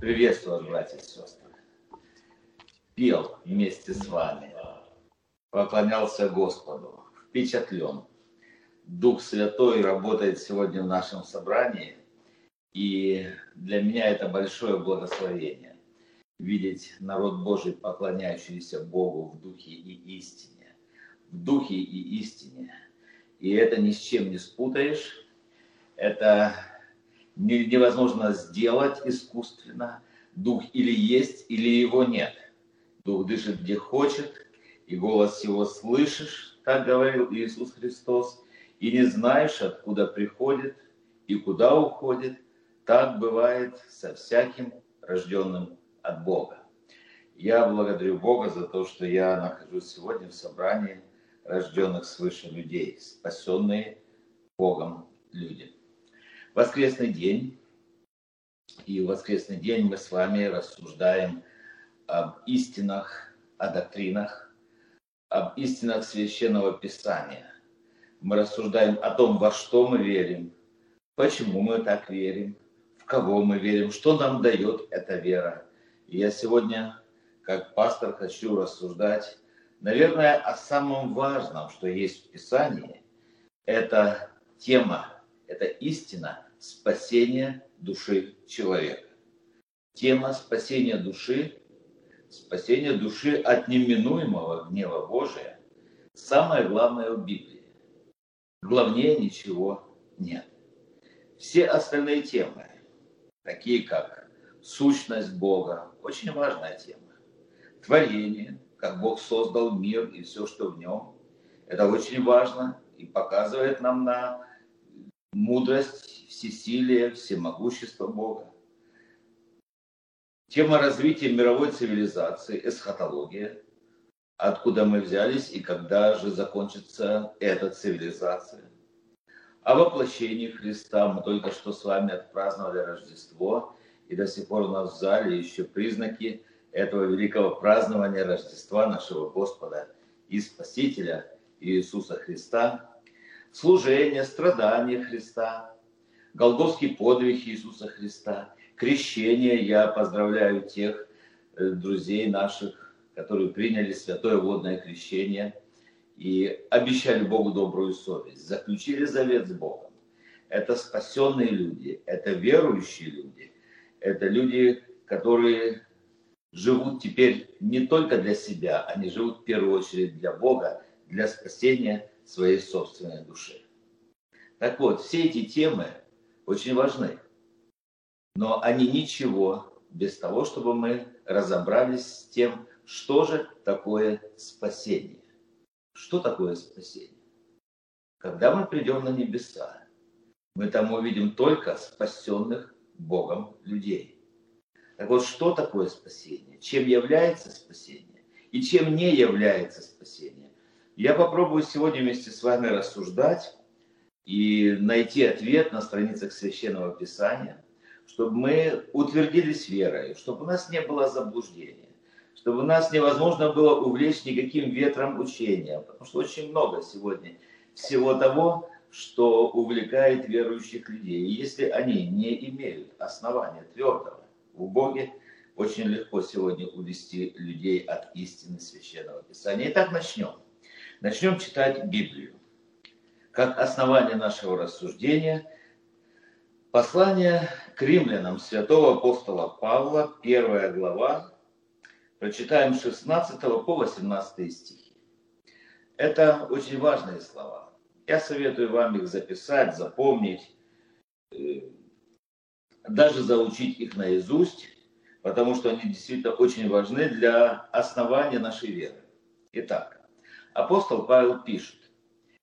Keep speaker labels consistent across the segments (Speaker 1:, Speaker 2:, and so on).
Speaker 1: Приветствую вас, братья и сестры. Пел вместе с вами, поклонялся Господу, впечатлен. Дух Святой работает сегодня в нашем собрании, и для меня это большое благословение видеть народ Божий, поклоняющийся Богу в духе и истине. В духе и истине. И это ни с чем не спутаешь. Это невозможно сделать искусственно. Дух или есть, или его нет. Дух дышит где хочет, и голос его слышишь, так говорил Иисус Христос, и не знаешь, откуда приходит и куда уходит. Так бывает со всяким рожденным от Бога. Я благодарю Бога за то, что я нахожусь сегодня в собрании рожденных свыше людей, спасенные Богом люди. Воскресный день, и в воскресный день мы с вами рассуждаем об истинах, о доктринах, об истинах Священного Писания. Мы рассуждаем о том, во что мы верим, почему мы так верим, в кого мы верим, что нам дает эта вера. И я сегодня, как пастор, хочу рассуждать, наверное, о самом важном, что есть в Писании. Это тема, это истина спасения души человека. Тема спасения души спасение души от неминуемого гнева Божия, самое главное в Библии. Главнее ничего нет. Все остальные темы, такие как сущность Бога, очень важная тема. Творение, как Бог создал мир и все, что в нем, это очень важно и показывает нам на мудрость, всесилие, всемогущество Бога. Тема развития мировой цивилизации, эсхатология, откуда мы взялись и когда же закончится эта цивилизация. О воплощении Христа мы только что с вами отпраздновали Рождество, и до сих пор у нас в зале еще признаки этого великого празднования Рождества нашего Господа и Спасителя Иисуса Христа, служение, страдания Христа, Голгофский подвиг Иисуса Христа – крещение. Я поздравляю тех э, друзей наших, которые приняли святое водное крещение и обещали Богу добрую совесть, заключили завет с Богом. Это спасенные люди, это верующие люди, это люди, которые живут теперь не только для себя, они живут в первую очередь для Бога, для спасения своей собственной души. Так вот, все эти темы очень важны но они ничего без того, чтобы мы разобрались с тем, что же такое спасение. Что такое спасение? Когда мы придем на небеса, мы там увидим только спасенных Богом людей. Так вот, что такое спасение? Чем является спасение? И чем не является спасение? Я попробую сегодня вместе с вами рассуждать и найти ответ на страницах Священного Писания – чтобы мы утвердились верой, чтобы у нас не было заблуждения, чтобы у нас невозможно было увлечь никаким ветром учения, потому что очень много сегодня всего того, что увлекает верующих людей. И если они не имеют основания твердого в Боге, очень легко сегодня увести людей от истины Священного Писания. Итак, начнем. Начнем читать Библию. Как основание нашего рассуждения – Послание к римлянам святого апостола Павла, первая глава, прочитаем 16 по 18 стихи. Это очень важные слова. Я советую вам их записать, запомнить, э, даже заучить их наизусть, потому что они действительно очень важны для основания нашей веры. Итак, апостол Павел пишет,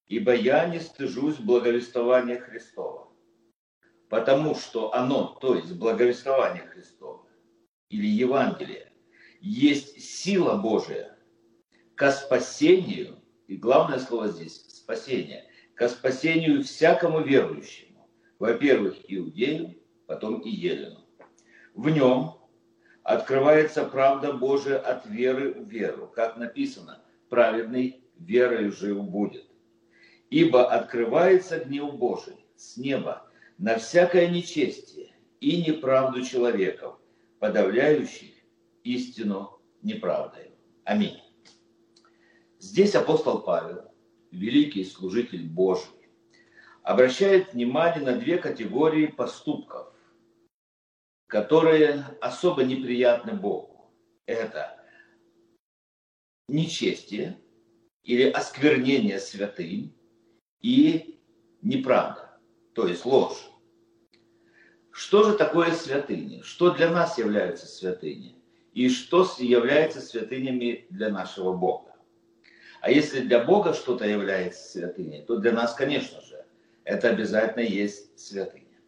Speaker 1: «Ибо я не стыжусь благовествования Христова, потому что оно, то есть благовествование Христова или Евангелие, есть сила Божия ко спасению, и главное слово здесь – спасение, ко спасению всякому верующему, во-первых, иудею, потом и елену. В нем открывается правда Божия от веры в веру, как написано, праведный верою жив будет. Ибо открывается гнев Божий с неба на всякое нечестие и неправду человеков, подавляющих истину неправдой. Аминь. Здесь апостол Павел, великий служитель Божий, обращает внимание на две категории поступков, которые особо неприятны Богу. Это нечестие или осквернение святынь и неправда, то есть ложь. Что же такое святыни? Что для нас являются святыни? И что является святынями для нашего Бога? А если для Бога что-то является святыней, то для нас, конечно же, это обязательно есть святыня.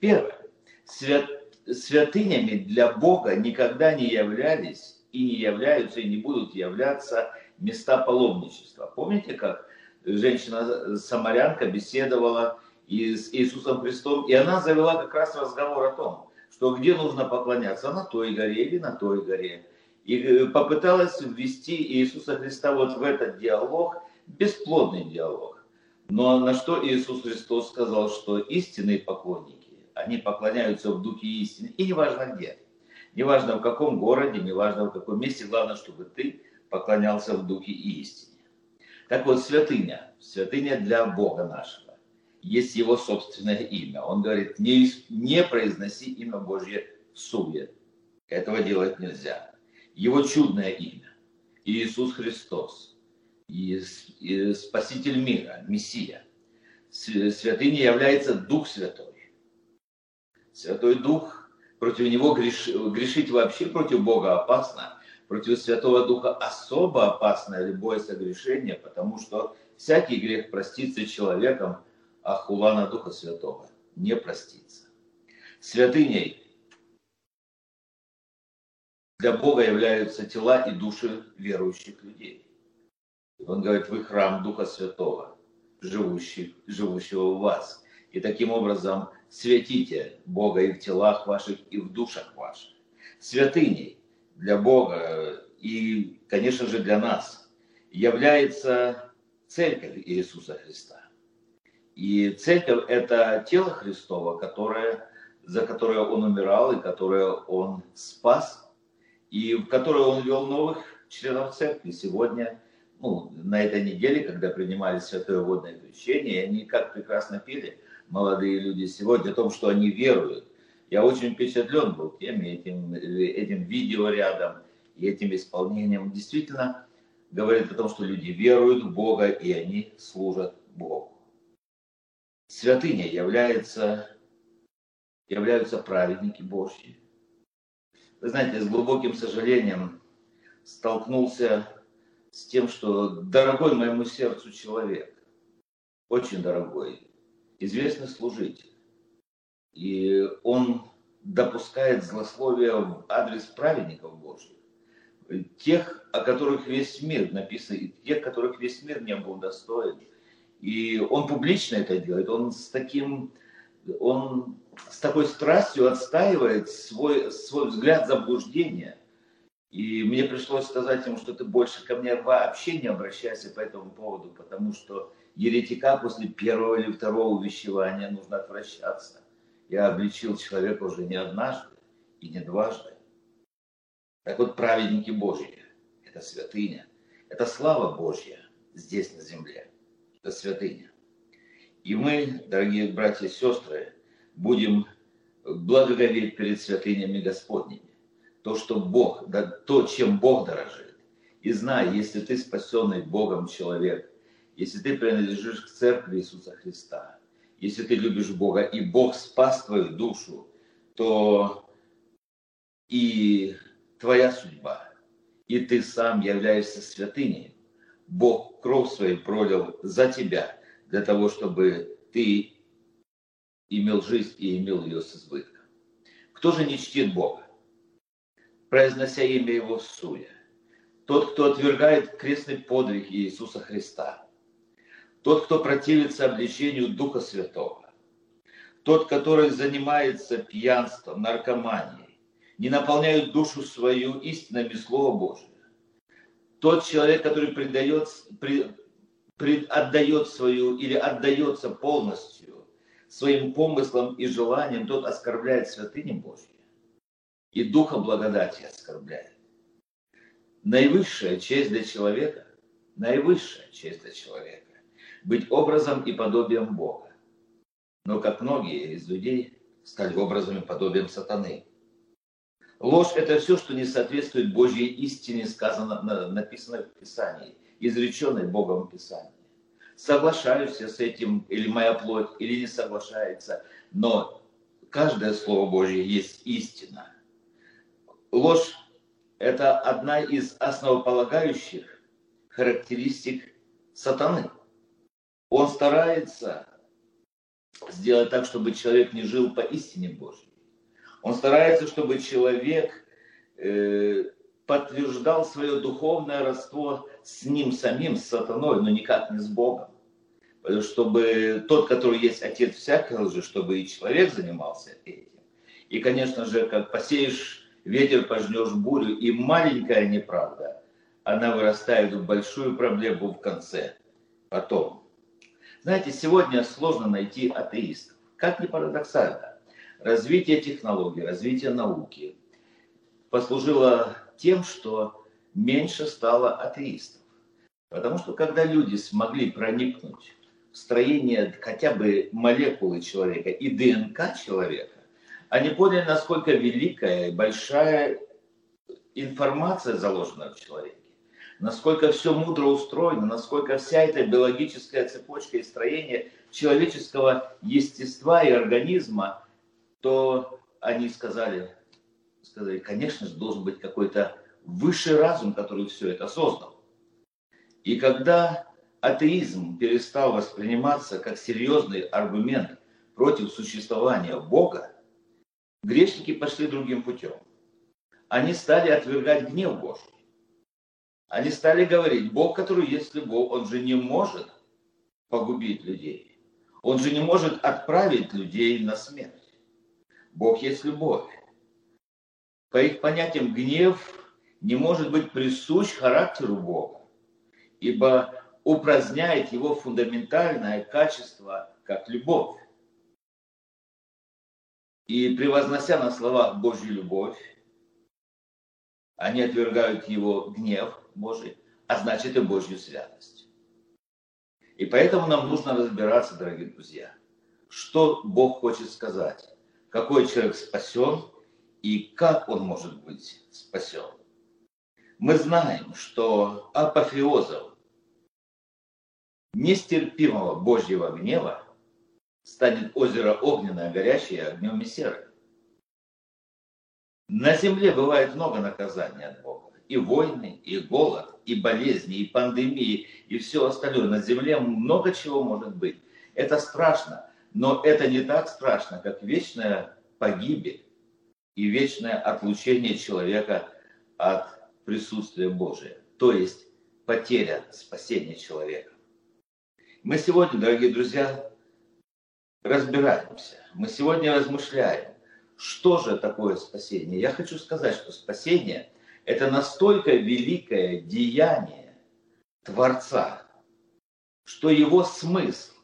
Speaker 1: Первое. Свят, святынями для Бога никогда не являлись и не являются и не будут являться места паломничества. Помните, как женщина-самарянка беседовала с Иисусом Христом, и она завела как раз разговор о том, что где нужно поклоняться, на той горе или на той горе. И э, попыталась ввести Иисуса Христа вот в этот диалог, бесплодный диалог. Но на что Иисус Христос сказал, что истинные поклонники, они поклоняются в духе истины, и неважно где. Неважно в каком городе, неважно в каком месте, главное, чтобы ты поклонялся в духе истине. Так вот, святыня, святыня для Бога нашего есть его собственное имя. Он говорит, не, не произноси имя Божье в суе. Этого делать нельзя. Его чудное имя. Иисус Христос. И, и Спаситель мира, Мессия. Святыней является Дух Святой. Святой Дух, против него греш, грешить вообще против Бога опасно. Против Святого Духа особо опасно любое согрешение, потому что всякий грех простится человеком, а хула на Духа Святого не простится. Святыней для Бога являются тела и души верующих людей. Он говорит, вы храм Духа Святого, живущий, живущего в вас. И таким образом светите Бога и в телах ваших, и в душах ваших. Святыней для Бога и, конечно же, для нас является Церковь Иисуса Христа. И церковь – это тело Христова, которое, за которое Он умирал и которое Он спас, и в которое Он вел новых членов церкви. Сегодня, ну, на этой неделе, когда принимали святое водное крещение, они как прекрасно пели, молодые люди сегодня, о том, что они веруют. Я очень впечатлен был тем, этим, этим видео рядом и этим исполнением. Действительно говорит о том, что люди веруют в Бога и они служат Богу святыня является, являются праведники Божьи. Вы знаете, с глубоким сожалением столкнулся с тем, что дорогой моему сердцу человек, очень дорогой, известный служитель, и он допускает злословие в адрес праведников Божьих, тех, о которых весь мир написан, и тех, которых весь мир не был достоин – и он публично это делает, он с таким, он с такой страстью отстаивает свой, свой взгляд заблуждения. И мне пришлось сказать ему, что ты больше ко мне вообще не обращайся по этому поводу, потому что еретика после первого или второго увещевания нужно отвращаться. Я обличил человека уже не однажды и не дважды. Так вот, праведники Божьи – это святыня, это слава Божья здесь на земле это святыня. И мы, дорогие братья и сестры, будем благоговеть перед святынями Господними. То, что Бог, то, чем Бог дорожит. И знай, если ты спасенный Богом человек, если ты принадлежишь к церкви Иисуса Христа, если ты любишь Бога, и Бог спас твою душу, то и твоя судьба, и ты сам являешься святыней Бог кровь свою пролил за тебя, для того, чтобы ты имел жизнь и имел ее с избытком. Кто же не чтит Бога, произнося имя Его в суе? Тот, кто отвергает крестный подвиг Иисуса Христа. Тот, кто противится обличению Духа Святого. Тот, который занимается пьянством, наркоманией, не наполняет душу свою истинами Слова Божия тот человек, который предает, пред, пред, отдает свою или отдается полностью своим помыслам и желаниям, тот оскорбляет святыни Божьи. и духа благодати оскорбляет. Наивысшая честь для человека, наивысшая честь для человека – быть образом и подобием Бога. Но как многие из людей стали образом и подобием сатаны. Ложь – это все, что не соответствует Божьей истине, сказано, написано в Писании, изреченной Богом в Писании. Соглашаюсь я с этим, или моя плоть, или не соглашается, но каждое Слово Божье есть истина. Ложь – это одна из основополагающих характеристик сатаны. Он старается сделать так, чтобы человек не жил по истине Божьей. Он старается, чтобы человек э, подтверждал свое духовное родство с ним самим, с сатаной, но никак не с Богом. Чтобы тот, который есть отец всякой лжи, чтобы и человек занимался этим. И, конечно же, как посеешь ветер, пожнешь бурю, и маленькая неправда, она вырастает в большую проблему в конце. Потом. Знаете, сегодня сложно найти атеистов. Как ни парадоксально, развитие технологий, развитие науки послужило тем, что меньше стало атеистов. Потому что когда люди смогли проникнуть в строение хотя бы молекулы человека и ДНК человека, они поняли, насколько великая и большая информация заложена в человеке, насколько все мудро устроено, насколько вся эта биологическая цепочка и строение человеческого естества и организма, то они сказали, сказали, конечно же, должен быть какой-то высший разум, который все это создал. И когда атеизм перестал восприниматься как серьезный аргумент против существования Бога, Грешники пошли другим путем. Они стали отвергать гнев Божий. Они стали говорить, Бог, который есть любовь, Он же не может погубить людей. Он же не может отправить людей на смерть. Бог есть любовь. По их понятиям, гнев не может быть присущ характеру Бога, ибо упраздняет его фундаментальное качество, как любовь. И превознося на словах Божью любовь, они отвергают его гнев Божий, а значит и Божью святость. И поэтому нам нужно разбираться, дорогие друзья, что Бог хочет сказать, какой человек спасен и как он может быть спасен. Мы знаем, что апофеозом нестерпимого Божьего гнева станет озеро огненное, горящее огнем и серым. На земле бывает много наказаний от Бога. И войны, и голод, и болезни, и пандемии, и все остальное. На земле много чего может быть. Это страшно, но это не так страшно, как вечная погибель и вечное отлучение человека от присутствия Божия. То есть потеря спасения человека. Мы сегодня, дорогие друзья, разбираемся. Мы сегодня размышляем, что же такое спасение. Я хочу сказать, что спасение – это настолько великое деяние Творца, что его смысл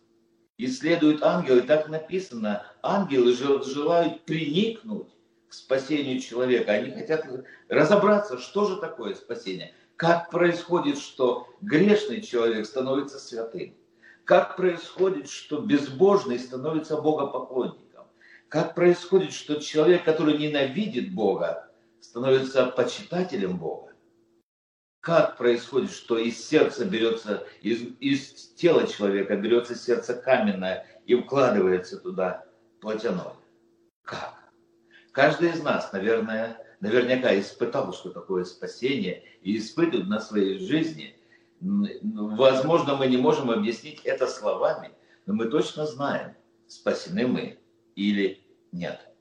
Speaker 1: исследуют ангелы. Так написано, ангелы желают приникнуть к спасению человека. Они хотят разобраться, что же такое спасение. Как происходит, что грешный человек становится святым как происходит, что безбожный становится богопоклонником? Как происходит, что человек, который ненавидит Бога, становится почитателем Бога? Как происходит, что из сердца берется, из, из тела человека берется сердце каменное и вкладывается туда плотяное? Как? Каждый из нас, наверное, наверняка испытал, что такое спасение, и испытывает на своей жизни – Возможно, мы не можем объяснить это словами, но мы точно знаем, спасены мы или нет.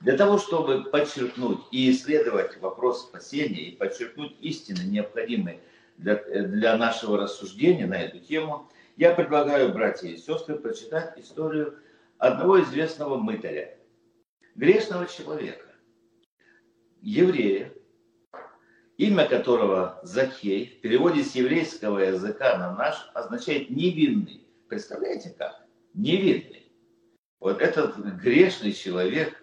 Speaker 1: Для того, чтобы подчеркнуть и исследовать вопрос спасения и подчеркнуть истины, необходимые для, для нашего рассуждения на эту тему, я предлагаю, братья и сестры, прочитать историю одного известного мытаря, грешного человека, еврея, имя которого Захей в переводе с еврейского языка на наш означает невинный. Представляете как? Невинный. Вот этот грешный человек,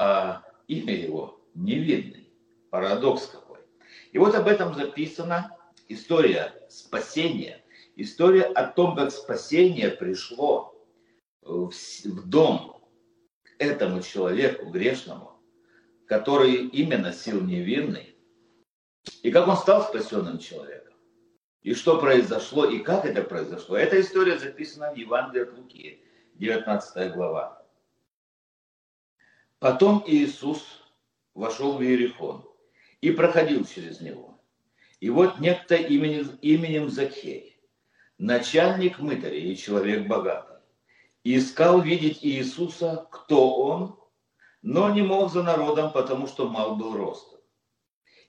Speaker 1: а имя его невинный. Парадокс какой. И вот об этом записана история спасения, история о том, как спасение пришло в, дом к этому человеку грешному, который именно сил невинный, и как он стал спасенным человеком, и что произошло, и как это произошло. Эта история записана в Евангелии от Луки, 19 глава. Потом Иисус вошел в Иерихон и проходил через него. И вот некто именем, именем Закхей, начальник мытарей и человек богатый, искал видеть Иисуса, кто он, но не мог за народом, потому что мал был ростом.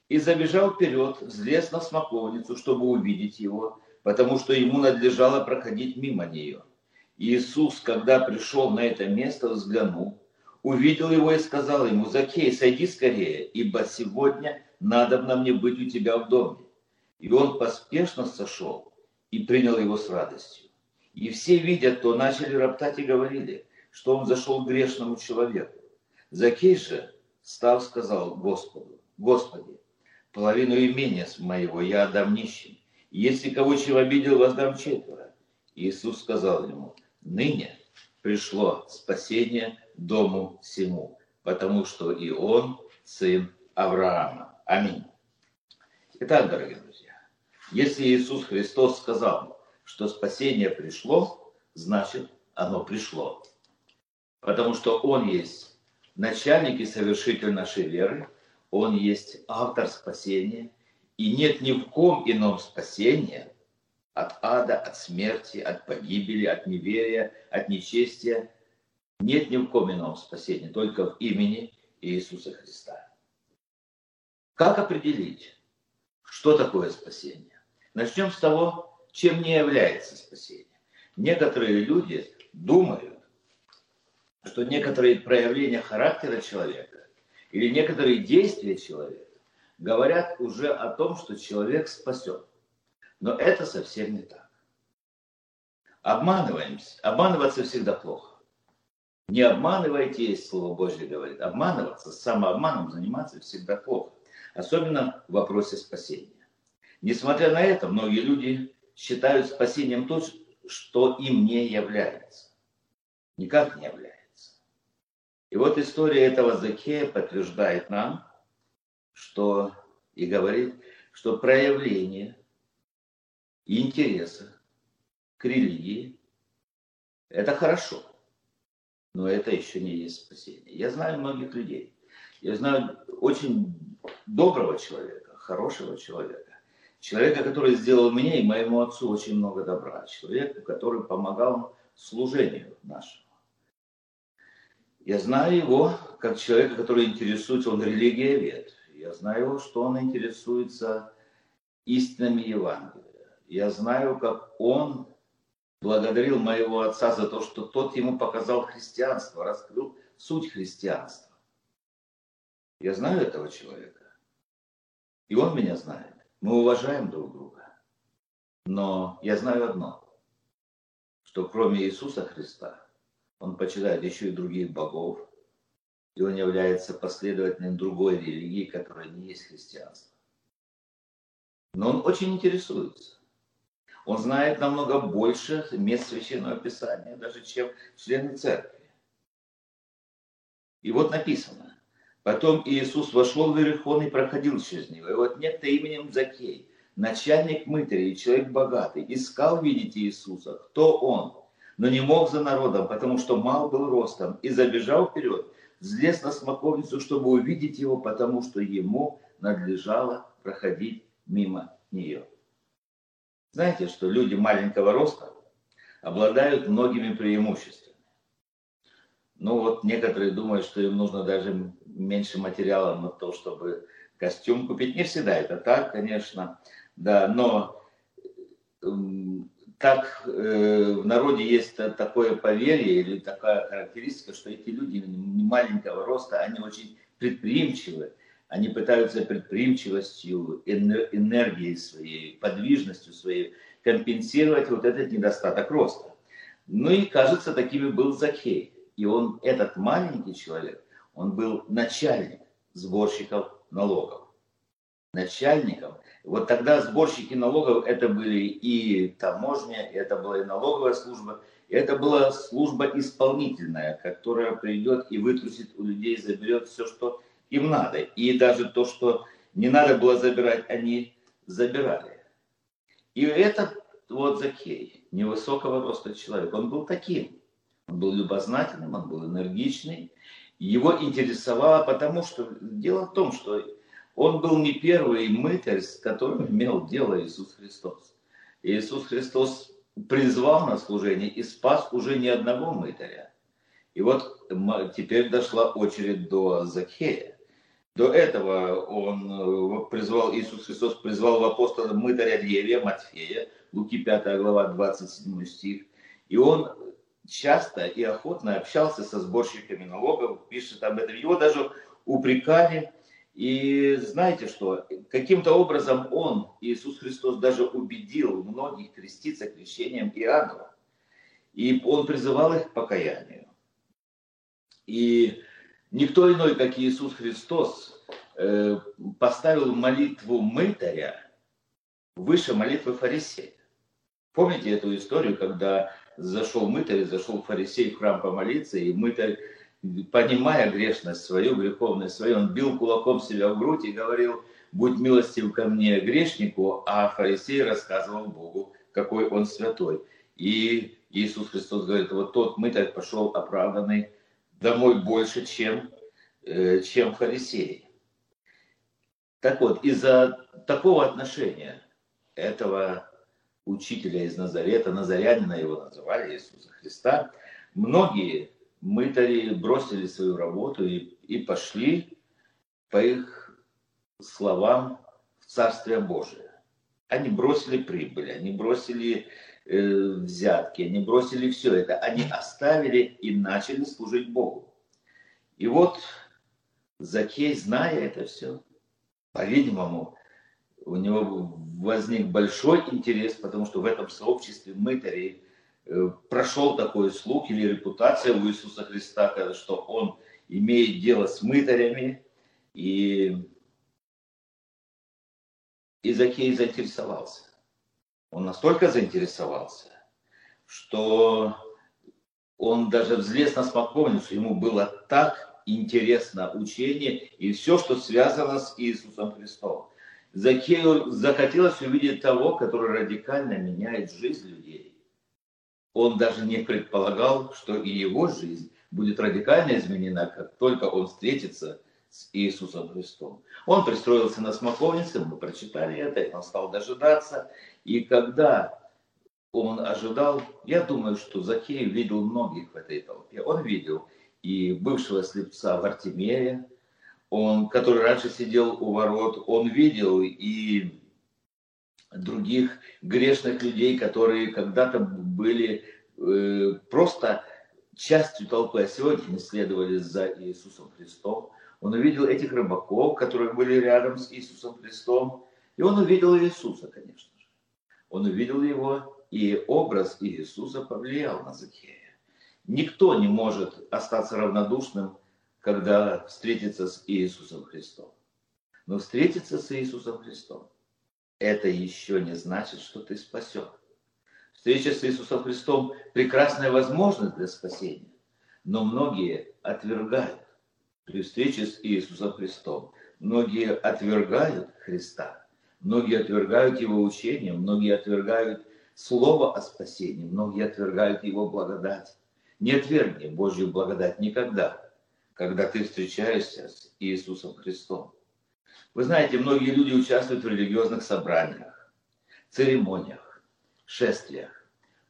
Speaker 1: И забежал вперед, взлез на смоковницу, чтобы увидеть его, потому что ему надлежало проходить мимо нее. Иисус, когда пришел на это место, взглянул, увидел его и сказал ему, «Закей, сойди скорее, ибо сегодня надо на мне быть у тебя в доме». И он поспешно сошел и принял его с радостью. И все, видя то, начали роптать и говорили, что он зашел к грешному человеку. Закей же, став, сказал Господу, Господи, половину имения моего я отдам нищим. Если кого чего обидел, воздам четверо. Иисус сказал ему, ныне пришло спасение дому всему, потому что и он сын Авраама. Аминь. Итак, дорогие друзья, если Иисус Христос сказал, что спасение пришло, значит оно пришло. Потому что Он есть начальник и совершитель нашей веры, Он есть автор спасения, и нет ни в ком ином спасения от ада, от смерти, от погибели, от неверия, от нечестия. Нет ни в ком ином спасения, только в имени Иисуса Христа. Как определить, что такое спасение? Начнем с того, чем не является спасение. Некоторые люди думают, что некоторые проявления характера человека или некоторые действия человека говорят уже о том, что человек спасен. Но это совсем не так. Обманываемся. Обманываться всегда плохо. Не обманывайте, есть Слово Божье говорит. Обманываться, самообманом заниматься всегда плохо. Особенно в вопросе спасения. Несмотря на это, многие люди считают спасением то, что им не является. Никак не является. И вот история этого Закея подтверждает нам, что и говорит, что проявление интереса к религии – это хорошо, но это еще не есть спасение. Я знаю многих людей. Я знаю очень доброго человека, хорошего человека, Человека, который сделал мне и моему отцу очень много добра. Человека, который помогал служению нашему. Я знаю его как человека, который интересуется, он религиовед. Я знаю его, что он интересуется истинами Евангелия. Я знаю, как он благодарил моего отца за то, что тот ему показал христианство, раскрыл суть христианства. Я знаю этого человека. И он меня знает. Мы уважаем друг друга. Но я знаю одно, что кроме Иисуса Христа, он почитает еще и других богов, и он является последователем другой религии, которая не есть христианство. Но он очень интересуется. Он знает намного больше мест Священного Писания, даже чем члены церкви. И вот написано, Потом Иисус вошел в Иерихон и проходил через него. И вот некто именем Закей, начальник мытарей, человек богатый, искал видеть Иисуса, кто он, но не мог за народом, потому что мал был ростом, и забежал вперед, взлез на смоковницу, чтобы увидеть его, потому что ему надлежало проходить мимо нее. Знаете, что люди маленького роста обладают многими преимуществами. Ну вот некоторые думают, что им нужно даже меньше материала на то, чтобы костюм купить. Не всегда это так, конечно, да, но так э, в народе есть такое поверье или такая характеристика, что эти люди маленького роста, они очень предприимчивы, они пытаются предприимчивостью, энергией своей, подвижностью своей компенсировать вот этот недостаток роста. Ну и кажется, такими был Закей. И он, этот маленький человек, он был начальник сборщиков налогов. Начальником. Вот тогда сборщики налогов это были и таможня, это была и налоговая служба, это была служба исполнительная, которая придет и вытрусит у людей, заберет все, что им надо. И даже то, что не надо было забирать, они забирали. И этот вот Закей, невысокого роста человек, он был таким. Он был любознательным, он был энергичный. Его интересовало, потому что дело в том, что он был не первый мытарь, с которым имел дело Иисус Христос. Иисус Христос призвал на служение и спас уже не одного мытаря. И вот теперь дошла очередь до Закхея. До этого он э, призвал, Иисус Христос призвал в апостола мытаря Левия, Матфея, Луки 5 глава, 27 стих. И он часто и охотно общался со сборщиками налогов, пишет об этом. Его даже упрекали. И знаете что, каким-то образом он, Иисус Христос, даже убедил многих креститься крещением Иоаннова. И он призывал их к покаянию. И Никто иной, как Иисус Христос, э, поставил молитву мытаря выше молитвы фарисея. Помните эту историю, когда зашел мытарь, зашел фарисей в храм помолиться, и мытарь, понимая грешность свою, греховность свою, он бил кулаком себя в грудь и говорил, будь милостив ко мне, грешнику, а фарисей рассказывал Богу, какой он святой. И Иисус Христос говорит, вот тот мытарь пошел оправданный домой больше, чем, э, чем фарисеи. Так вот, из-за такого отношения этого учителя из Назарета, Назарянина его называли, Иисуса Христа, многие мытари бросили свою работу и, и пошли, по их словам, в Царствие Божие. Они бросили прибыль, они бросили Э, взятки, они бросили все это, они оставили и начали служить Богу. И вот Закей, зная это все, по-видимому, у него возник большой интерес, потому что в этом сообществе мытарей э, прошел такой слух или репутация у Иисуса Христа, что он имеет дело с мытарями, и, и Закей заинтересовался он настолько заинтересовался, что он даже взлез на смоковницу, ему было так интересно учение и все, что связано с Иисусом Христом. Закею захотелось увидеть того, который радикально меняет жизнь людей. Он даже не предполагал, что и его жизнь будет радикально изменена, как только он встретится с Иисусом Христом. Он пристроился на смоковнице, мы прочитали это, он стал дожидаться. И когда он ожидал, я думаю, что Закей видел многих в этой толпе. Он видел и бывшего слепца Вартимея, он, который раньше сидел у ворот, он видел и других грешных людей, которые когда-то были э, просто частью толпы, а сегодня не следовали за Иисусом Христом. Он увидел этих рыбаков, которые были рядом с Иисусом Христом. И он увидел Иисуса, конечно же. Он увидел его, и образ Иисуса повлиял на Закея. Никто не может остаться равнодушным, когда встретится с Иисусом Христом. Но встретиться с Иисусом Христом, это еще не значит, что ты спасен. Встреча с Иисусом Христом – прекрасная возможность для спасения, но многие отвергают при встрече с Иисусом Христом. Многие отвергают Христа, многие отвергают Его учение, многие отвергают Слово о спасении, многие отвергают Его благодать. Не отвергни Божью благодать никогда, когда ты встречаешься с Иисусом Христом. Вы знаете, многие люди участвуют в религиозных собраниях, церемониях, шествиях,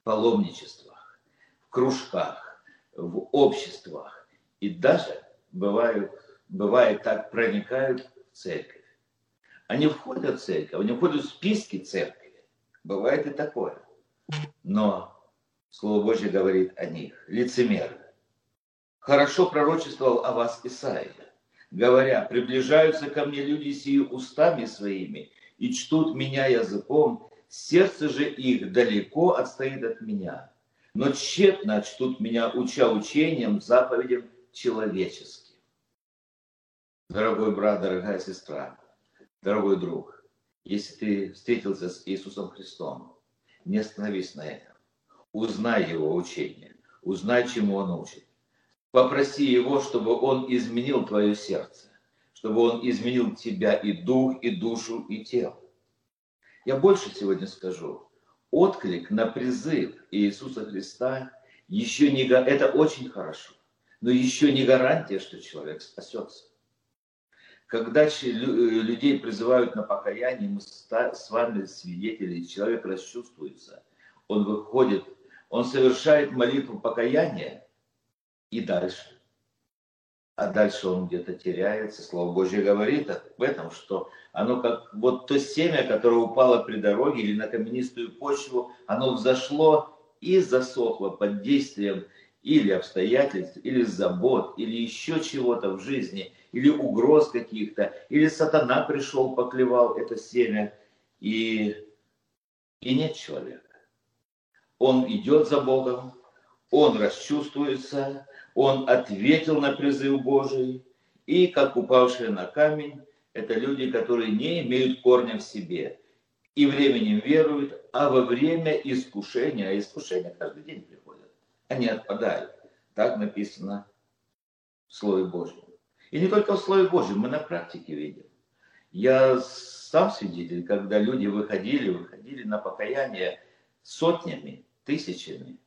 Speaker 1: паломничествах, в кружках, в обществах и даже бывают, бывает так, проникают в церковь. Они входят в церковь, они входят в списки церкви. Бывает и такое. Но Слово Божье говорит о них. Лицемеры. Хорошо пророчествовал о вас Исаия, говоря, приближаются ко мне люди сии устами своими и чтут меня языком, сердце же их далеко отстоит от меня. Но тщетно чтут меня, уча учением, заповедям человеческим. Дорогой брат, дорогая сестра, дорогой друг, если ты встретился с Иисусом Христом, не остановись на этом. Узнай Его учение, узнай, чему Он учит. Попроси Его, чтобы Он изменил твое сердце, чтобы Он изменил тебя и дух, и душу, и тело. Я больше сегодня скажу. Отклик на призыв Иисуса Христа еще не... Это очень хорошо, но еще не гарантия, что человек спасется. Когда людей призывают на покаяние, мы с вами свидетели, человек расчувствуется, он выходит, он совершает молитву покаяния и дальше. А дальше он где-то теряется. Слово Божье говорит об этом, что оно как вот то семя, которое упало при дороге или на каменистую почву, оно взошло и засохло под действием или обстоятельств, или забот, или еще чего-то в жизни – или угроз каких-то, или сатана пришел, поклевал это семя, и, и нет человека. Он идет за Богом, он расчувствуется, он ответил на призыв Божий, и как упавшие на камень, это люди, которые не имеют корня в себе, и временем веруют, а во время искушения, а искушения каждый день приходят, они отпадают. Так написано в Слове Божьем. И не только в Слове Божьем, мы на практике видим. Я сам свидетель, когда люди выходили, выходили на покаяние сотнями, тысячами,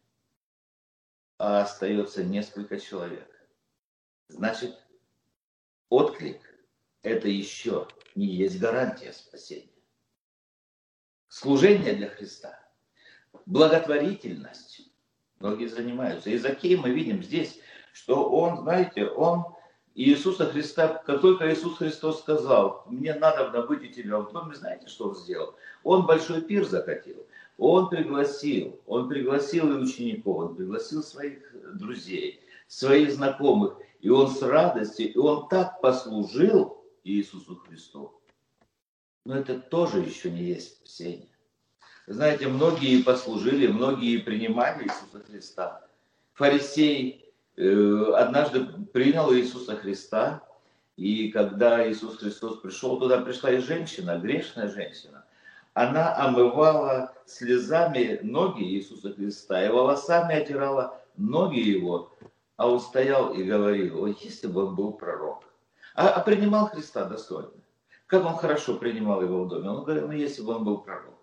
Speaker 1: а остается несколько человек. Значит, отклик – это еще не есть гарантия спасения. Служение для Христа, благотворительность. Многие занимаются. И Закей мы видим здесь, что он, знаете, он Иисуса Христа, как только Иисус Христос сказал, мне надо быть у тебя в доме, знаете, что он сделал? Он большой пир закатил. Он пригласил, он пригласил и учеников, он пригласил своих друзей, своих знакомых. И он с радостью, и он так послужил Иисусу Христу. Но это тоже еще не есть спасение. Знаете, многие послужили, многие принимали Иисуса Христа. Фарисей Э, однажды принял Иисуса Христа, и когда Иисус Христос пришел, туда пришла и женщина, грешная женщина. Она омывала слезами ноги Иисуса Христа и волосами отирала ноги Его, а он стоял и говорил, ой, если бы он был пророк. А, а принимал Христа достойно. Как он хорошо принимал его в доме. Он говорил, ну если бы он был пророк.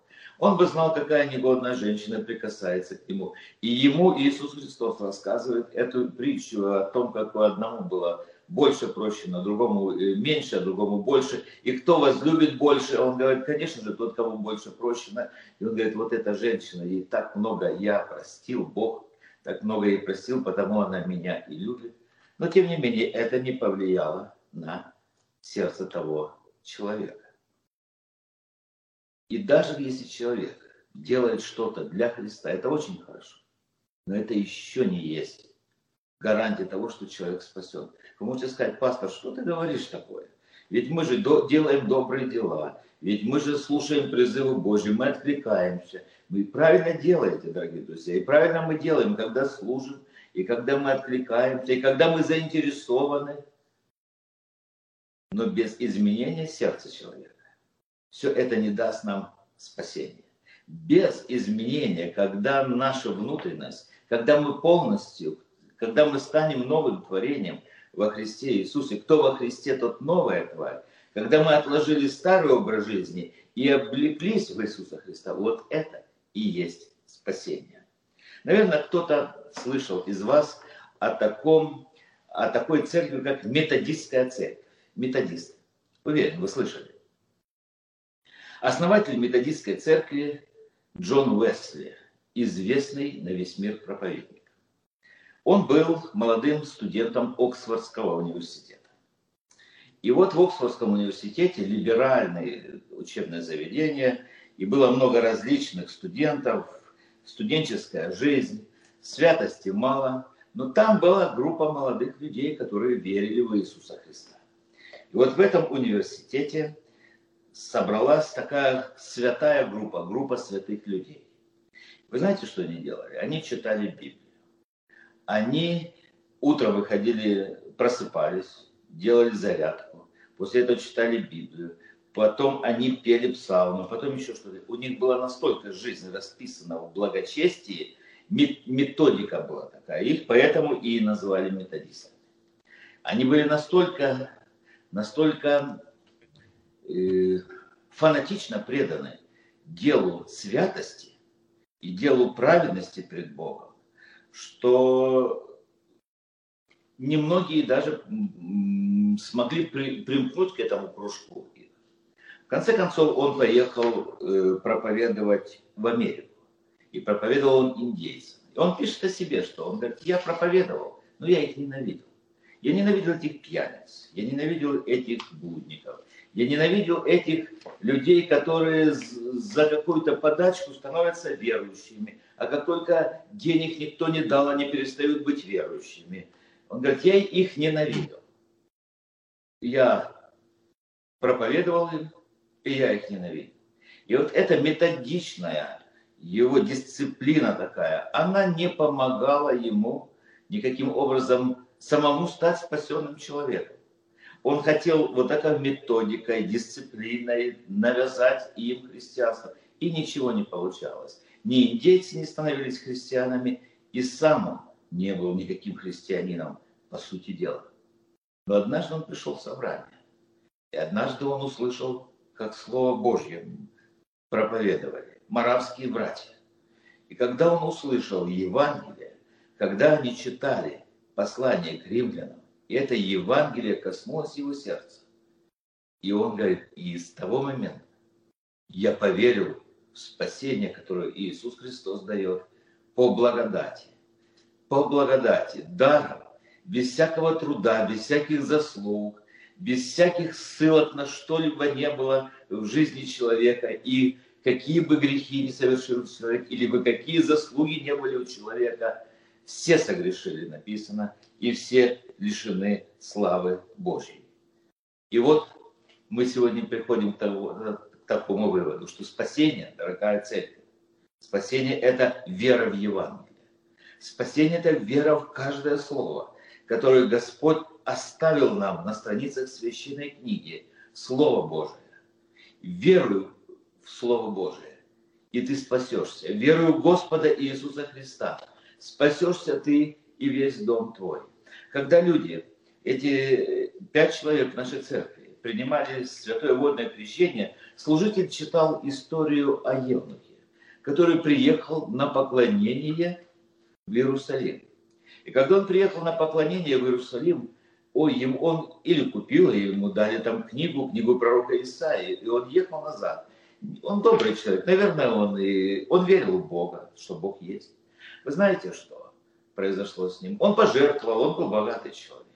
Speaker 1: Он бы знал, какая негодная женщина прикасается к нему. И ему Иисус Христос рассказывает эту притчу о том, как у одному было больше прощено, другому э, меньше, а другому больше. И кто возлюбит больше, он говорит, конечно же, тот, кому больше прощено. И он говорит, вот эта женщина, ей так много я простил, Бог так много ей простил, потому она меня и любит. Но тем не менее, это не повлияло на сердце того человека. И даже если человек делает что-то для Христа, это очень хорошо. Но это еще не есть гарантия того, что человек спасен. Вы можете сказать, пастор, что ты говоришь такое? Ведь мы же до, делаем добрые дела, ведь мы же слушаем призывы Божьи, мы откликаемся. Вы правильно делаете, дорогие друзья, и правильно мы делаем, когда служим, и когда мы откликаемся, и когда мы заинтересованы, но без изменения сердца человека все это не даст нам спасения. Без изменения, когда наша внутренность, когда мы полностью, когда мы станем новым творением во Христе Иисусе, кто во Христе, тот новая тварь, когда мы отложили старый образ жизни и облеклись в Иисуса Христа, вот это и есть спасение. Наверное, кто-то слышал из вас о, таком, о такой церкви, как методистская церковь. Методисты. Уверен, вы слышали. Основатель методистской церкви Джон Уэсли, известный на весь мир проповедник. Он был молодым студентом Оксфордского университета. И вот в Оксфордском университете либеральное учебное заведение, и было много различных студентов, студенческая жизнь, святости мало, но там была группа молодых людей, которые верили в Иисуса Христа. И вот в этом университете собралась такая святая группа, группа святых людей. Вы знаете, что они делали? Они читали Библию. Они утром выходили, просыпались, делали зарядку, после этого читали Библию, потом они пели псалмы, потом еще что-то. У них была настолько жизнь расписана в благочестии, методика была такая, их поэтому и называли методистами. Они были настолько, настолько фанатично преданы делу святости и делу праведности пред Богом, что немногие даже смогли примкнуть к этому кружку. В конце концов, он поехал э, проповедовать в Америку. И проповедовал он индейцам. И он пишет о себе, что он говорит, я проповедовал, но я их ненавидел. Я ненавидел этих пьяниц, я ненавидел этих блудников, я ненавидел этих людей, которые за какую-то подачку становятся верующими, а как только денег никто не дал, они перестают быть верующими. Он говорит, я их ненавидел. Я проповедовал им, и я их ненавидел. И вот эта методичная его дисциплина такая, она не помогала ему никаким образом самому стать спасенным человеком. Он хотел вот такой методикой, дисциплиной навязать им христианство. И ничего не получалось. Ни индейцы не становились христианами, и сам он не был никаким христианином, по сути дела. Но однажды он пришел в собрание. И однажды он услышал, как Слово Божье проповедовали маравские братья. И когда он услышал Евангелие, когда они читали послание к римлянам, это Евангелие коснулось его сердца. И он говорит, и с того момента я поверил в спасение, которое Иисус Христос дает по благодати. По благодати, даром, без всякого труда, без всяких заслуг, без всяких ссылок на что-либо не было в жизни человека. И какие бы грехи не совершил человек, или бы какие заслуги не были у человека, все согрешили, написано, и все лишены славы Божьей. И вот мы сегодня приходим к, того, к такому выводу, что спасение, дорогая церковь, спасение – это вера в Евангелие. Спасение – это вера в каждое слово, которое Господь оставил нам на страницах священной книги, Слово Божие. Верую в Слово Божие, и ты спасешься. Верую в Господа Иисуса Христа, спасешься ты и весь дом твой. Когда люди, эти пять человек в нашей церкви, принимали святое водное крещение, служитель читал историю о Евнухе, который приехал на поклонение в Иерусалим. И когда он приехал на поклонение в Иерусалим, ой, ему он или купил, или ему дали там книгу, книгу пророка Исаии, и он ехал назад. Он добрый человек, наверное, он, и, он верил в Бога, что Бог есть. Вы знаете, что произошло с ним? Он пожертвовал, он был богатый человек.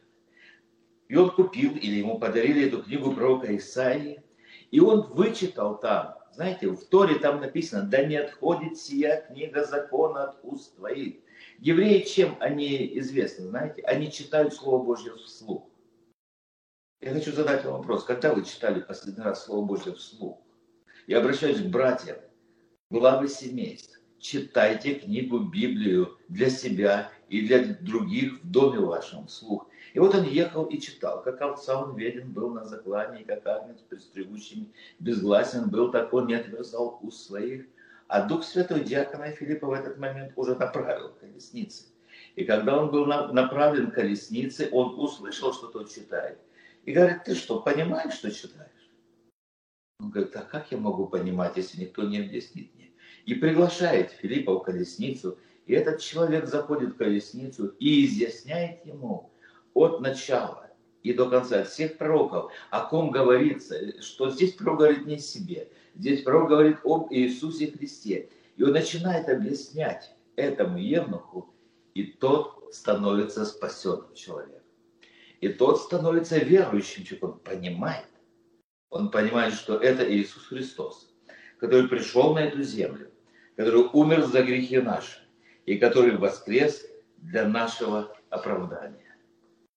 Speaker 1: И он купил, или ему подарили эту книгу пророка Исаии, и он вычитал там, знаете, в Торе там написано, да не отходит сия книга закона от уст твоих. Евреи чем они известны, знаете? Они читают Слово Божье вслух. Я хочу задать вам вопрос. Когда вы читали последний раз Слово Божье вслух? Я обращаюсь к братьям, главы семейств. Читайте книгу Библию для себя и для других в доме вашем вслух. И вот он ехал и читал, как овца он веден был на заклании, как агнец предстригущими безгласен был, так он не отверзал уст своих. А Дух Святой диакона Филиппа в этот момент уже направил колесницы. И когда он был направлен к колеснице, он услышал, что тот читает. И говорит, ты что, понимаешь, что читаешь? Он говорит, а как я могу понимать, если никто не объяснит? И приглашает Филиппа в колесницу, и этот человек заходит в колесницу и изъясняет ему от начала и до конца всех пророков, о ком говорится, что здесь пророк говорит не о себе, здесь пророк говорит об Иисусе Христе. И он начинает объяснять этому евнуху, и тот становится спасенным человеком. И тот становится верующим человеком, он понимает, он понимает, что это Иисус Христос, который пришел на эту землю, который умер за грехи наши и который воскрес для нашего оправдания.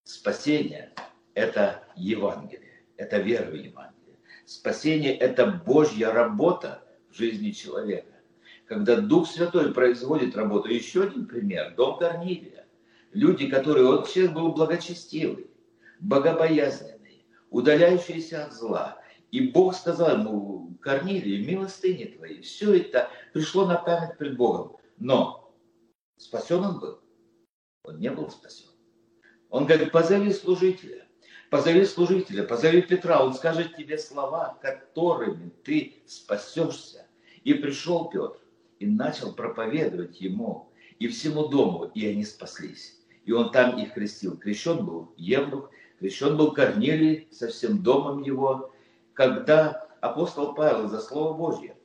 Speaker 1: Спасение – это Евангелие, это вера в Евангелие. Спасение – это Божья работа в жизни человека. Когда Дух Святой производит работу. Еще один пример – дом Корнилия. Люди, которые, он человек был благочестивый, богобоязненный, удаляющиеся от зла. И Бог сказал ему, Корнилий, милостыни твои, все это пришло на память пред Богом. Но спасен он был? Он не был спасен. Он говорит, позови служителя, позови служителя, позови Петра, он скажет тебе слова, которыми ты спасешься. И пришел Петр и начал проповедовать ему и всему дому, и они спаслись. И он там их крестил. Крещен был Евнух, крещен был Корнилий со всем домом его, когда апостол Павел за Слово Божье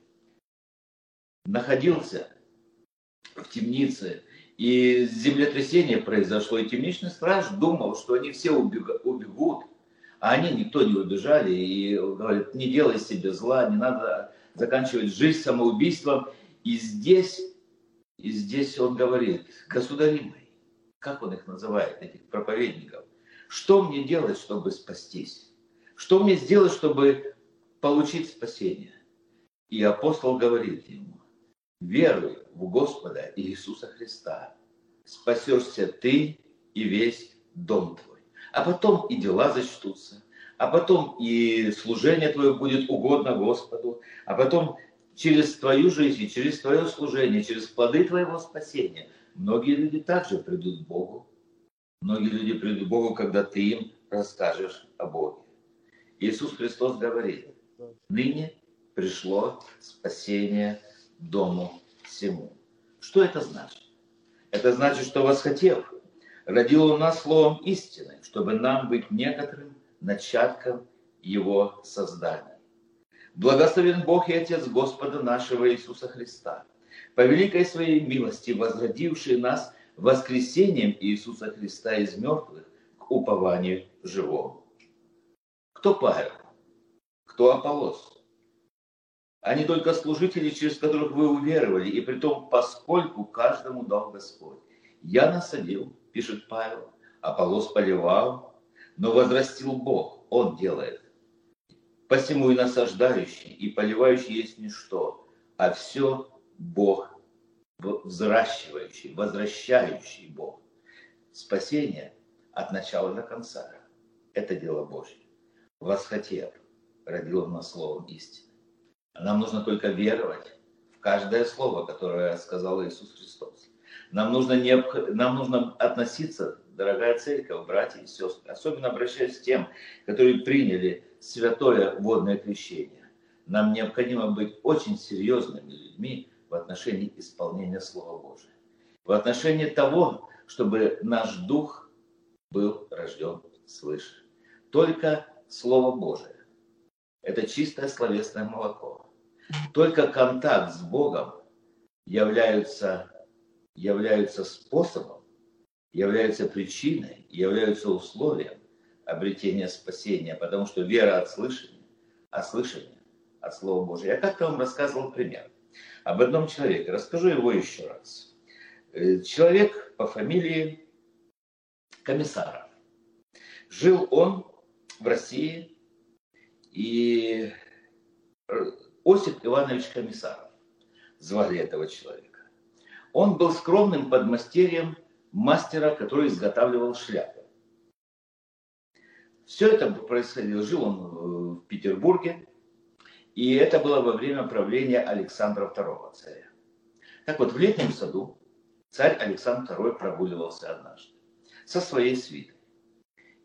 Speaker 1: находился в темнице, и землетрясение произошло, и темничный страж думал, что они все убегут, а они никто не убежали, и говорит, не делай себе зла, не надо заканчивать жизнь самоубийством. И здесь, и здесь он говорит, государи мои, как он их называет, этих проповедников, что мне делать, чтобы спастись? Что мне сделать, чтобы получить спасение? И апостол говорит ему, веруй в Господа Иисуса Христа, спасешься ты и весь дом твой. А потом и дела зачтутся, а потом и служение твое будет угодно Господу, а потом через твою жизнь, через твое служение, через плоды твоего спасения, многие люди также придут к Богу. Многие люди придут к Богу, когда ты им расскажешь о Боге. Иисус Христос говорит, ныне пришло спасение дому всему. Что это значит? Это значит, что восхотев, родил он нас словом истины, чтобы нам быть некоторым начатком его создания. Благословен Бог и Отец Господа нашего Иисуса Христа, по великой своей милости возродивший нас воскресением Иисуса Христа из мертвых к упованию живому. Кто Павел? Кто Аполос? Они только служители, через которых вы уверовали, и при том, поскольку каждому дал Господь. Я насадил, пишет Павел, Аполос поливал, но возрастил Бог, Он делает. Посему и насаждающий, и поливающий есть ничто, а все Бог взращивающий, возвращающий Бог. Спасение от начала до конца. Это дело Божье. Восхотев, родил он нас словом истины. Нам нужно только веровать в каждое слово, которое сказал Иисус Христос. Нам нужно, не, нам нужно относиться, дорогая церковь, братья и сестры, особенно обращаясь к тем, которые приняли святое водное крещение. Нам необходимо быть очень серьезными людьми в отношении исполнения Слова Божия. В отношении того, чтобы наш дух был рожден свыше. Только Слово Божие. Это чистое словесное молоко. Только контакт с Богом является, является способом, является причиной, является условием обретения спасения, потому что вера от слышания, а слышание от Слова Божия. Я как-то вам рассказывал пример об одном человеке. Расскажу его еще раз. Э, человек по фамилии Комиссаров. Жил он в России, и Осип Иванович Комиссаров звали этого человека. Он был скромным подмастерьем мастера, который изготавливал шляпы. Все это происходило, жил он э, в Петербурге, и это было во время правления Александра II царя. Так вот, в летнем саду царь Александр II прогуливался однажды со своей свитой.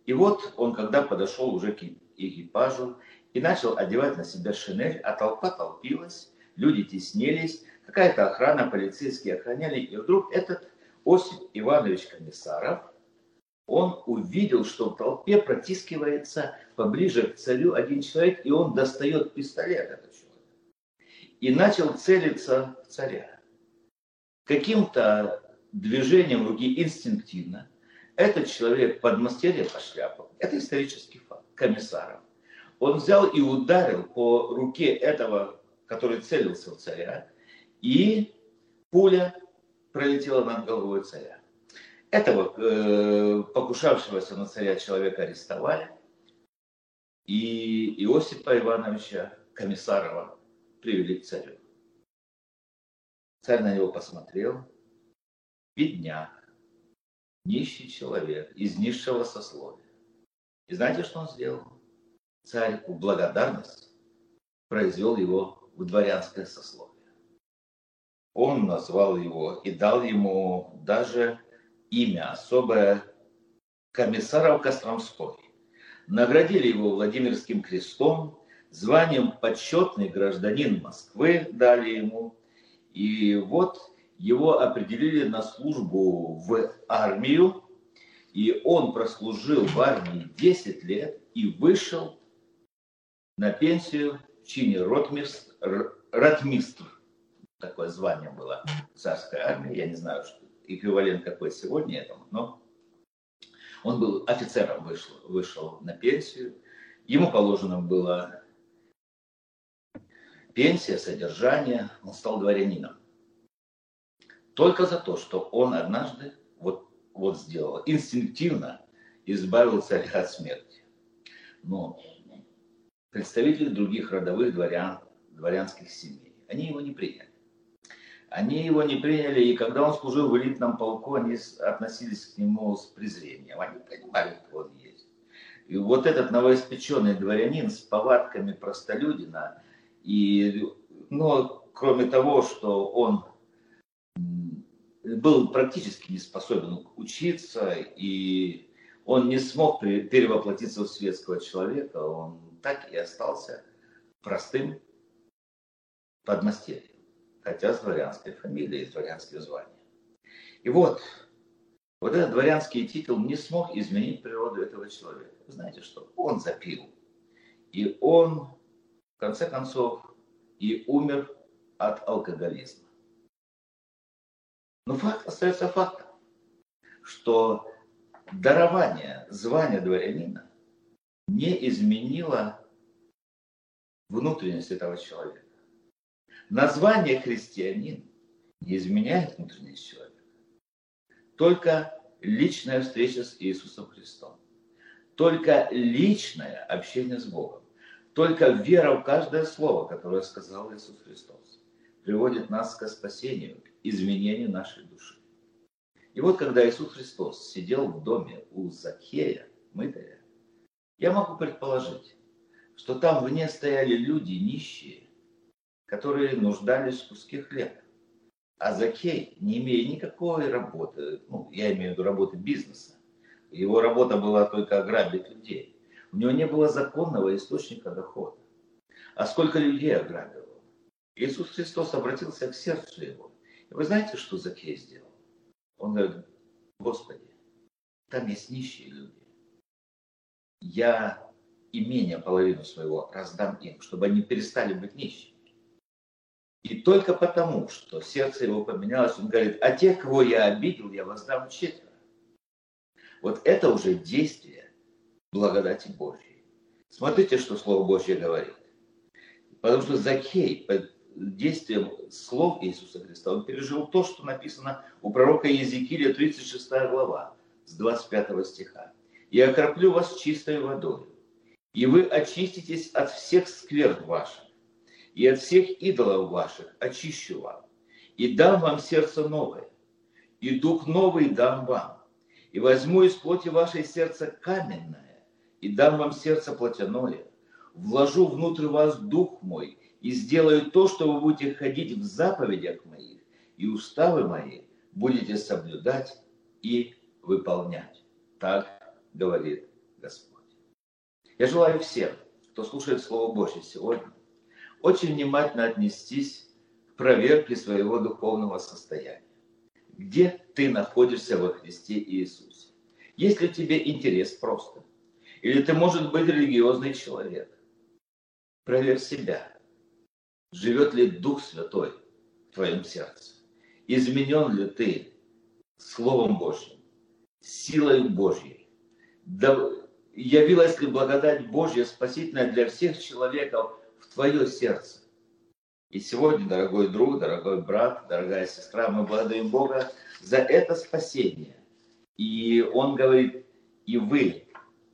Speaker 1: И вот он, когда подошел уже к экипажу и начал одевать на себя шинель, а толпа толпилась, люди теснились, какая-то охрана, полицейские охраняли, и вдруг этот Осип Иванович Комиссаров, он увидел, что в толпе протискивается поближе к царю один человек, и он достает пистолет, этот человек, и начал целиться в царя. Каким-то движением руки инстинктивно этот человек подмастерье по шляпам, это исторический факт, комиссаров, он взял и ударил по руке этого, который целился в царя, и пуля пролетела над головой царя. Этого э, покушавшегося на царя человека арестовали, и Иосипа Ивановича Комиссарова привели к царю. Царь на него посмотрел, бедняк, нищий человек из низшего сословия. И знаете, что он сделал? царь в благодарность произвел его в дворянское сословие. Он назвал его и дал ему даже имя особое комиссаров Костромской. Наградили его Владимирским крестом, званием почетный гражданин Москвы дали ему. И вот его определили на службу в армию, и он прослужил в армии 10 лет и вышел на пенсию в чине ротмистр. Такое звание было в царской армии. Я не знаю, что эквивалент какой сегодня этому, но он был офицером, вышел, вышел на пенсию. Ему положено было пенсия, содержание. Он стал дворянином. Только за то, что он однажды вот, вот сделал, инстинктивно избавил царя от смерти. Но представители других родовых дворян, дворянских семей, они его не приняли. Они его не приняли, и когда он служил в элитном полку, они относились к нему с презрением. Они понимали, кто он есть. И вот этот новоиспеченный дворянин с повадками простолюдина, и, но кроме того, что он был практически не способен учиться, и он не смог перевоплотиться в светского человека, он так и остался простым подмастерьем хотя с дворянской фамилией, с дворянским званием. И вот, вот этот дворянский титул не смог изменить природу этого человека. Вы знаете что? Он запил. И он, в конце концов, и умер от алкоголизма. Но факт остается фактом, что дарование звания дворянина не изменило внутренность этого человека. Название христианин не изменяет внутренность человека. Только личная встреча с Иисусом Христом. Только личное общение с Богом. Только вера в каждое слово, которое сказал Иисус Христос, приводит нас к спасению, к изменению нашей души. И вот когда Иисус Христос сидел в доме у Закея, мытаря, я могу предположить, что там вне стояли люди нищие, которые нуждались в куске хлеба. А Закей, не имея никакой работы, ну, я имею в виду работы бизнеса, его работа была только ограбить людей. У него не было законного источника дохода. А сколько людей ограбил? Иисус Христос обратился к сердцу его. Вы знаете, что Закей сделал? Он говорит, Господи, там есть нищие люди. Я имение половину своего раздам им, чтобы они перестали быть нищими. И только потому, что сердце его поменялось, он говорит, а тех, кого я обидел, я воздам четверо. Вот это уже действие благодати Божьей. Смотрите, что Слово Божье говорит. Потому что Закей действием слов Иисуса Христа, он пережил то, что написано у пророка Езекииля, 36 глава, с 25 стиха. «Я окроплю вас чистой водой, и вы очиститесь от всех скверн ваших, и от всех идолов ваших очищу вам, и дам вам сердце новое, и дух новый дам вам, и возьму из плоти вашей сердце каменное, и дам вам сердце плотяное, вложу внутрь вас дух мой, и сделаю то, что вы будете ходить в заповедях моих, и уставы мои будете соблюдать и выполнять. Так говорит Господь. Я желаю всем, кто слушает Слово Божье сегодня, очень внимательно отнестись к проверке своего духовного состояния. Где ты находишься во Христе Иисусе? Есть ли тебе интерес просто? Или ты, может быть, религиозный человек? Проверь себя. Живет ли Дух Святой в твоем сердце? Изменен ли ты Словом Божьим, силой Божьей? Явилась ли благодать Божья спасительная для всех человеков в твое сердце. И сегодня, дорогой друг, дорогой брат, дорогая сестра, мы благодарим Бога за это спасение. И Он говорит, и вы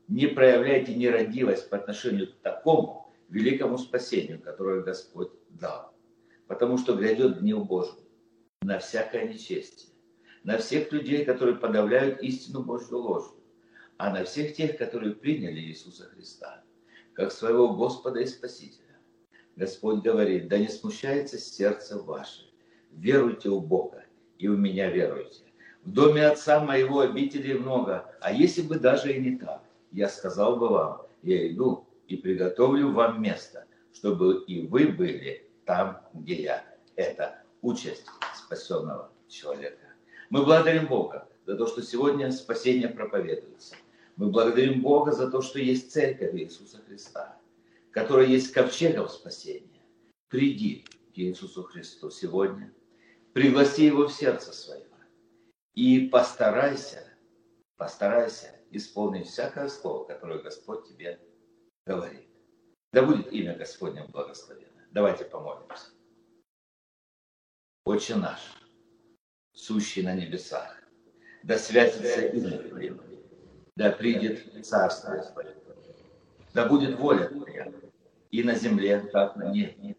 Speaker 1: не проявляйте нерадивость по отношению к такому великому спасению, которое Господь дал. Потому что грядет гнев Божий на всякое нечестие, на всех людей, которые подавляют истину Божью ложью, а на всех тех, которые приняли Иисуса Христа как своего Господа и Спасителя. Господь говорит, да не смущается сердце ваше, веруйте у Бога и у меня веруйте. В доме отца моего обителей много, а если бы даже и не так, я сказал бы вам, я иду и приготовлю вам место, чтобы и вы были там, где я. Это участь спасенного человека. Мы благодарим Бога за то, что сегодня спасение проповедуется. Мы благодарим Бога за то, что есть церковь Иисуса Христа, которая есть ковчегом спасения. Приди к Иисусу Христу сегодня, пригласи Его в сердце свое и постарайся, постарайся исполнить всякое слово, которое Господь тебе говорит. Да будет имя Господне благословено. Давайте помолимся. Отче наш, сущий на небесах, да святится имя Твое, да придет Царство Твое, да будет воля Твоя и на земле, как на небе.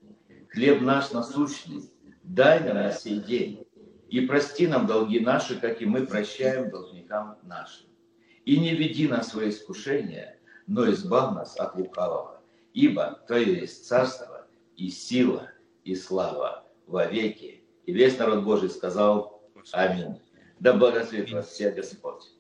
Speaker 1: Хлеб наш насущный, дай нам на сей день, и прости нам долги наши, как и мы прощаем должникам нашим. И не веди нас в свое искушение, но избавь нас от лукавого. Ибо Твое есть царство и сила и слава во веки. И весь народ Божий сказал Аминь. Да благословит вас всех Господь.